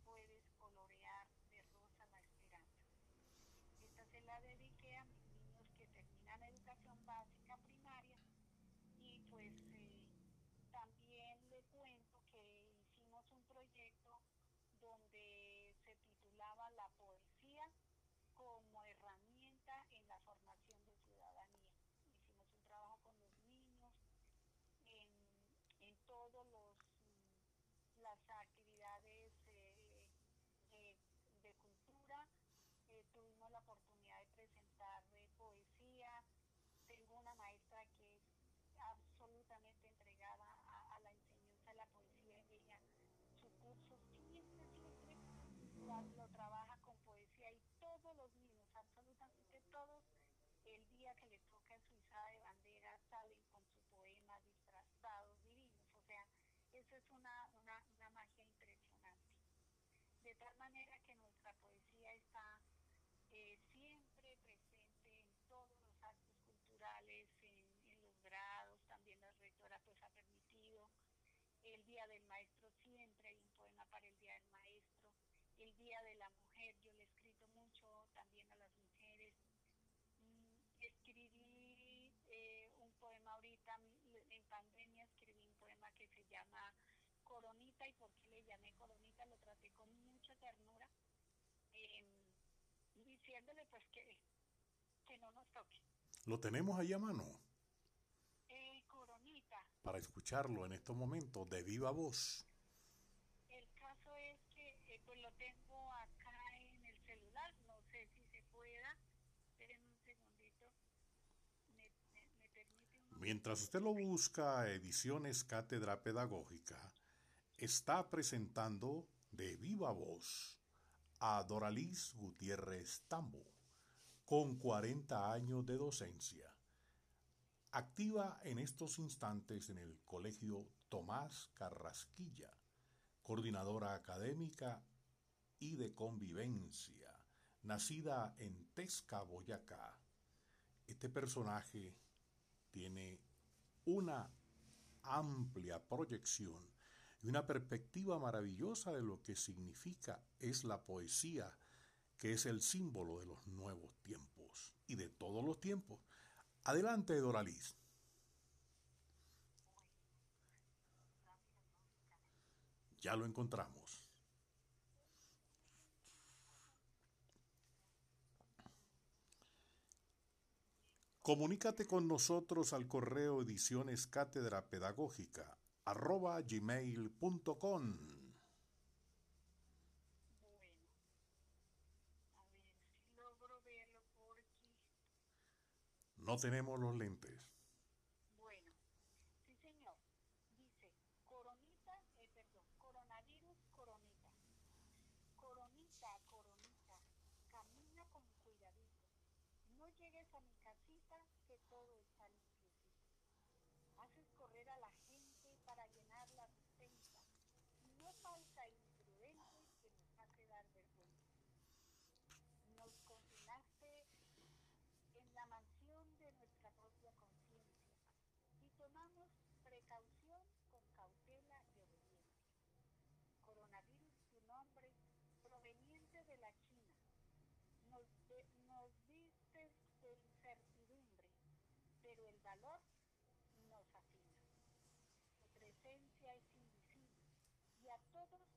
puedes colorear de rosa la esperanza. Esta se la dediqué a mis niños que terminan educación básica primaria y pues eh, también le cuento que hicimos un proyecto donde se titulaba La poesía como herramienta en la formación de ciudadanía. Hicimos un trabajo con los niños en, en todos los las actividades eh, eh, de cultura. Eh, tuvimos la oportunidad de presentar poesía. Tengo una maestra que es absolutamente entregada a, a la enseñanza de la poesía. Ella, su curso siempre, siempre lo, lo trabaja con poesía y todos los niños, absolutamente todos, el día que le toca su izada de bandera salen con su poema disfrazados, divinos. O sea, eso es una, una, una, magia impresionante. De tal manera que nuestra poesía está eh, siempre presente en todos los actos culturales, en, en, los grados, también la rectora pues ha permitido. El Día del Maestro siempre hay un poema para el Día del Maestro. El Día de la Mujer, yo le he escrito mucho también a las mujeres. Mm, escribí eh, un poema ahorita, en pandemia escribí un poema que se llama Coronita y por qué le llamé Coronita, lo traté con mucha ternura, eh, diciéndole pues que, que no nos toque. ¿Lo tenemos ahí a mano? Eh, coronita. Para escucharlo en estos momentos de viva voz. El caso es que eh, pues lo tengo acá en el celular, no sé si se pueda. Esperen un segundito. Me, me, me permite un Mientras usted lo busca, Ediciones Cátedra Pedagógica está presentando de viva voz a Doraliz Gutiérrez Tambo, con 40 años de docencia. Activa en estos instantes en el Colegio Tomás Carrasquilla, coordinadora académica y de convivencia, nacida en Tesca, Boyacá. Este personaje tiene una amplia proyección y una perspectiva maravillosa de lo que significa es la poesía, que es el símbolo de los nuevos tiempos y de todos los tiempos. Adelante, Doraliz. Ya lo encontramos. Comunícate con nosotros al correo ediciones cátedra pedagógica arroba gmail.com. Bueno, a ver si logro verlo por aquí. No tenemos los lentes. Bueno, sí señor. Dice, coronita, eh, perdón, coronavirus, coronita. Coronita, coronita, camina con cuidadito. No llegues a mi casita que todo está limpiecito. Haces correr a la gente para llenar la despensa. No falta imprudente que nos hace dar vergüenza. Nos confinaste en la mansión de nuestra propia conciencia y tomamos precaución con cautela y obediencia. Coronavirus, tu nombre, proveniente de la China, nos, de- nos vistes de incertidumbre, pero el valor todos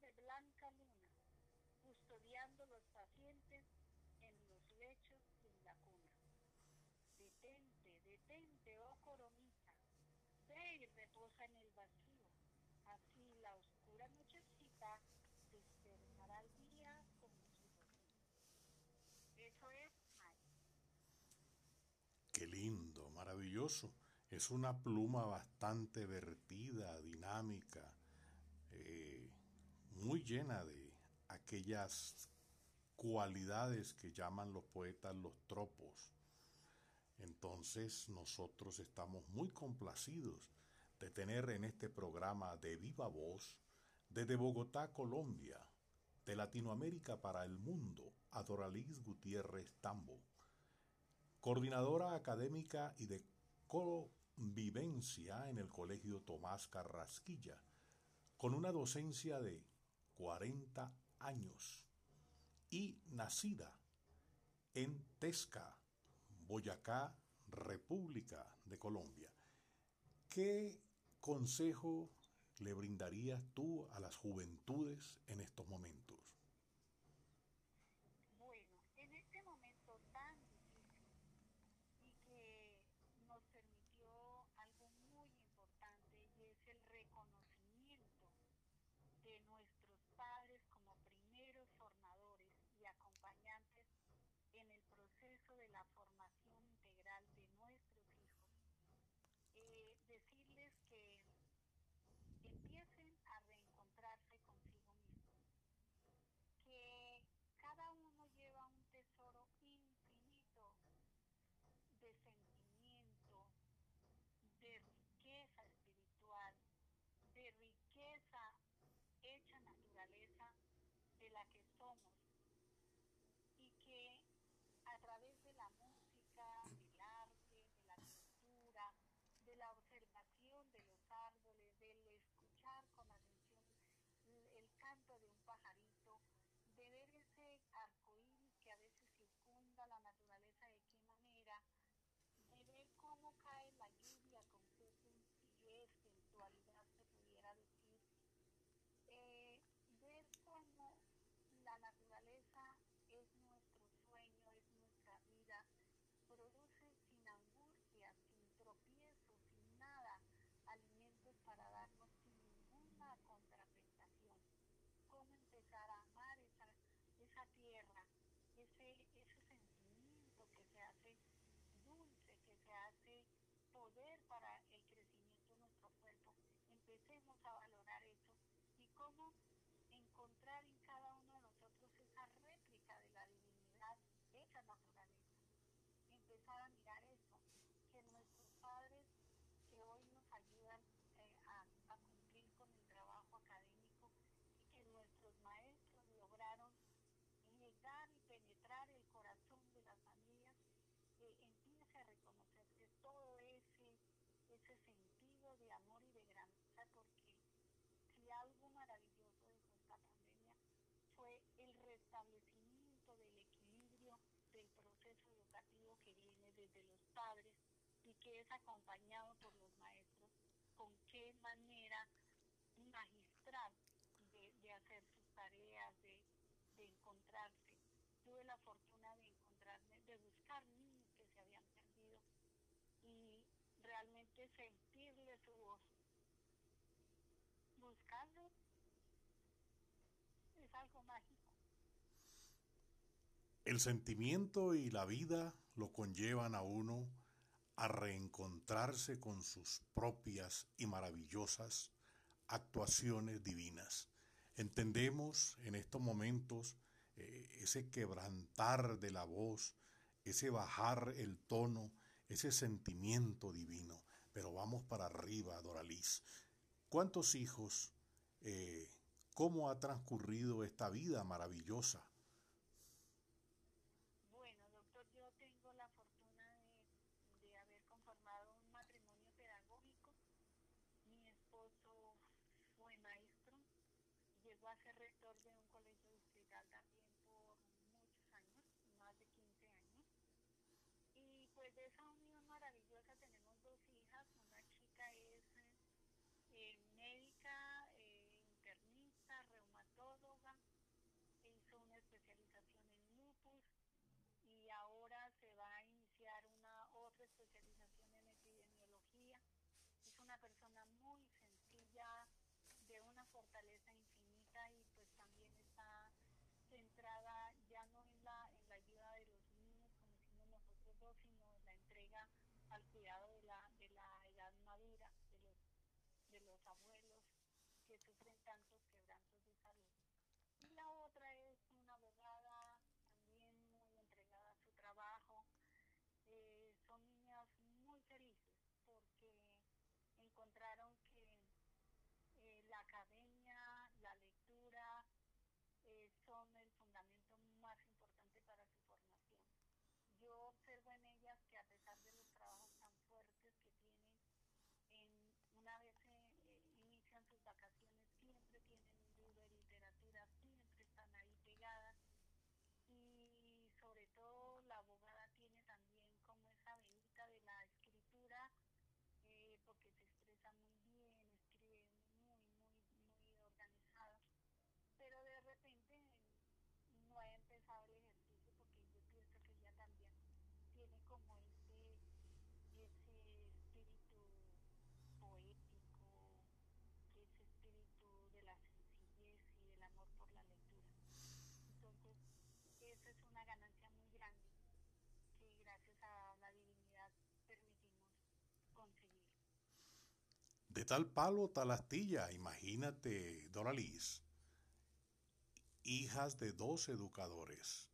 de blanca luna, custodiando los pacientes en los lechos en la cuna. Detente, detente, oh coronita, ve y reposa en el vacío, así la oscura nochecita despertará el día como su. Eso es. Qué lindo, maravilloso. Es una pluma bastante vertida, dinámica, eh, llena de aquellas cualidades que llaman los poetas los tropos. Entonces nosotros estamos muy complacidos de tener en este programa de viva voz desde Bogotá, Colombia, de Latinoamérica para el mundo, a Doraliz Gutiérrez Tambo coordinadora académica y de convivencia en el Colegio Tomás Carrasquilla, con una docencia de 40 años y nacida en Tesca, Boyacá, República de Colombia. ¿Qué consejo le brindarías tú a las juventudes en estos momentos? Bueno, en este momento tan difícil y que nos permitió algo muy importante y es el reconocimiento de nuestros padres como primeros formadores y acompañantes en el proceso de la formación integral de nuestros hijos. Eh, decirles que empiecen a reencontrarse consigo mismos que cada uno lleva un tesoro infinito de sentimiento, de riqueza espiritual, de riqueza hecha naturaleza de la que somos y que a través de la música, del arte, de la cultura, de la observación de los árboles, del escuchar con atención l- el canto de un pajarito, de ver ese arcoíris que a veces circunda la naturaleza de qué manera, de ver cómo cae la lluvia con qué sencillez, sensualidad se pudiera decir, eh, ver cómo la naturaleza es nuestro sueño, es nuestra vida, produce sin angustia, sin tropiezo, sin nada, alimentos para darnos sin ninguna contraprestación. Cómo empezar a amar esa, esa tierra, ese, ese sentimiento que se hace dulce, que se hace para el crecimiento de nuestro cuerpo. Empecemos a valorar eso y cómo encontrar en cada uno de nosotros esa réplica de la divinidad hecha naturaleza. Empezar a mirar eso, que nuestros padres que hoy nos ayudan eh, a, a cumplir con el trabajo académico y que nuestros maestros lograron llegar y penetrar el corazón de las familias, eh, empiece a reconocerse todo ese, ese sentido de amor y de grandeza, porque si algo maravilloso dejó esta pandemia fue el restablecimiento del equilibrio del proceso educativo que viene desde los padres y que es acompañado por los maestros, con qué manera magistral de, de hacer sus tareas, de, de encontrarse. Tuve la fortuna de encontrarme, de buscar niños que se habían perdido y realmente sentirle su voz. Buscarlo es algo mágico. El sentimiento y la vida lo conllevan a uno a reencontrarse con sus propias y maravillosas actuaciones divinas. Entendemos en estos momentos eh, ese quebrantar de la voz, ese bajar el tono, ese sentimiento divino. Pero vamos para arriba, Doraliz. ¿Cuántos hijos? Eh, ¿Cómo ha transcurrido esta vida maravillosa? a ser rector de un colegio distrital también por muchos años, más de 15 años. Y de esa unión maravillosa tenemos dos hijas, una chica es eh, médica, eh, internista, reumatóloga, hizo una especialización en lupus y ahora se va a iniciar una otra especialización en epidemiología. Es una persona muy sencilla, de una fortaleza infinita y pues también está centrada ya no en la, en la ayuda de los niños como hicimos nosotros dos, sino en la entrega al cuidado de la, de la edad madura, de los, de los abuelos que sufren tantos quebrantos de salud. Y la otra es una abogada también muy entregada a su trabajo. Eh, son niñas muy felices porque encontraron que eh, la academia, la lectura, eh, son el fundamento más importante para su formación. Yo observo en ellas que a pesar de los trabajos tan fuertes que tienen, en, una vez eh, inician sus vacaciones, siempre tienen un libro de literatura, siempre están ahí pegadas. Y sobre todo la abogada tiene también como esa venita de la escritura, porque se expresa muy bien, escribe pero de repente no ha empezado el ejercicio porque yo pienso que ella también tiene como ese, ese espíritu poético, ese espíritu de la sencillez y del amor por la lectura. Entonces, eso es una ganancia muy grande que gracias a la divinidad permitimos conseguir. De tal palo, tal astilla, imagínate, Doraliz hijas de dos educadores,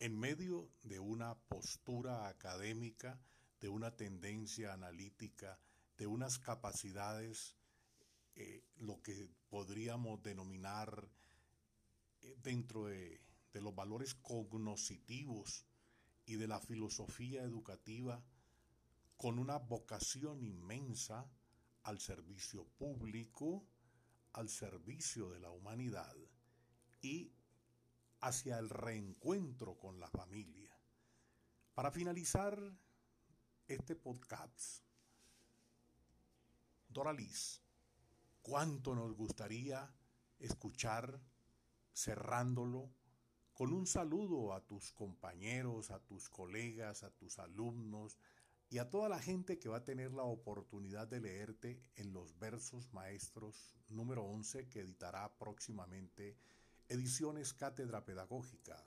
en medio de una postura académica, de una tendencia analítica, de unas capacidades, eh, lo que podríamos denominar eh, dentro de, los valores cognoscitivos y de la filosofía educativa, con una vocación inmensa al servicio público, al servicio de la humanidad y hacia el reencuentro con la familia. Para finalizar este podcast, Doraliz, cuánto nos gustaría escuchar cerrándolo con un saludo a tus compañeros, a tus colegas, a tus alumnos y a toda la gente que va a tener la oportunidad de leerte en los versos maestros número 11 que editará próximamente Ediciones Cátedra Pedagógica.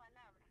palabra.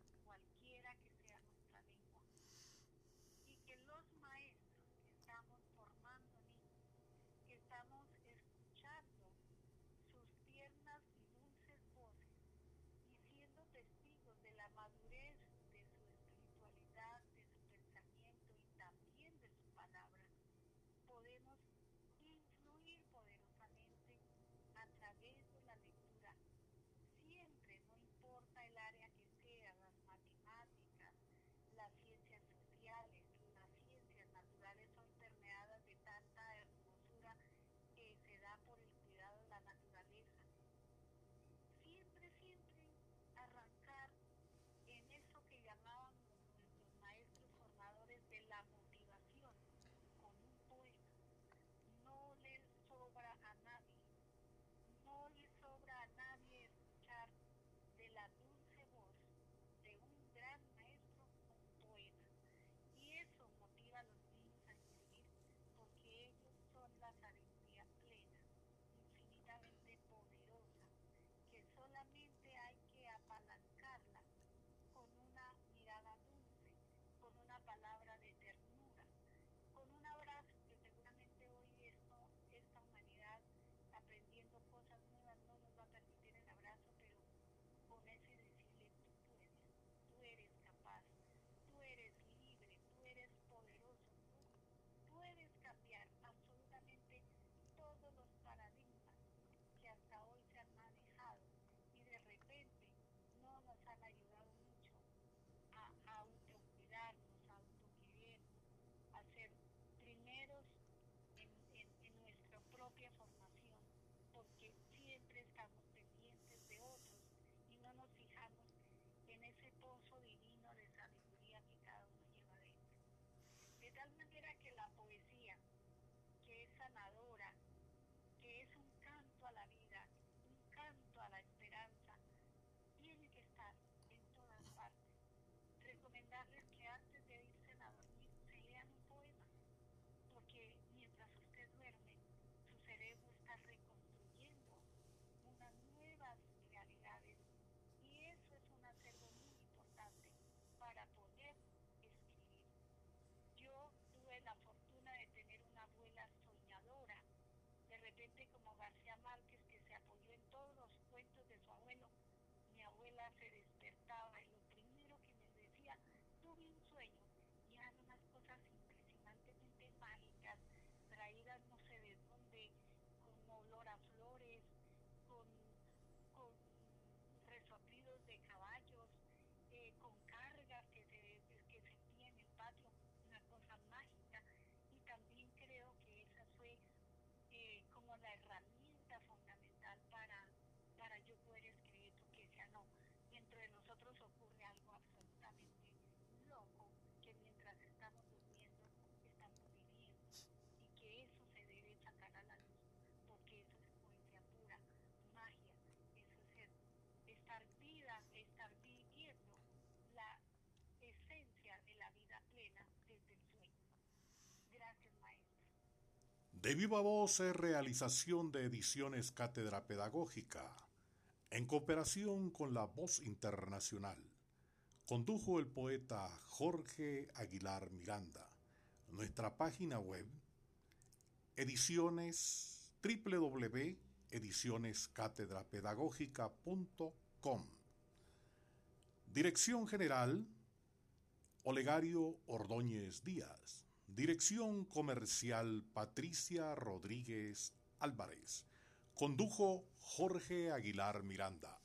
tal manera que la poesía, que es sanadora, De viva voz es realización de ediciones Cátedra Pedagógica, en cooperación con la Voz Internacional. Condujo el poeta Jorge Aguilar Miranda. Nuestra página web, ediciones www.edicionescatedrapedagógica.com. Dirección General, Olegario Ordóñez Díaz. Dirección Comercial Patricia Rodríguez Álvarez. Condujo Jorge Aguilar Miranda.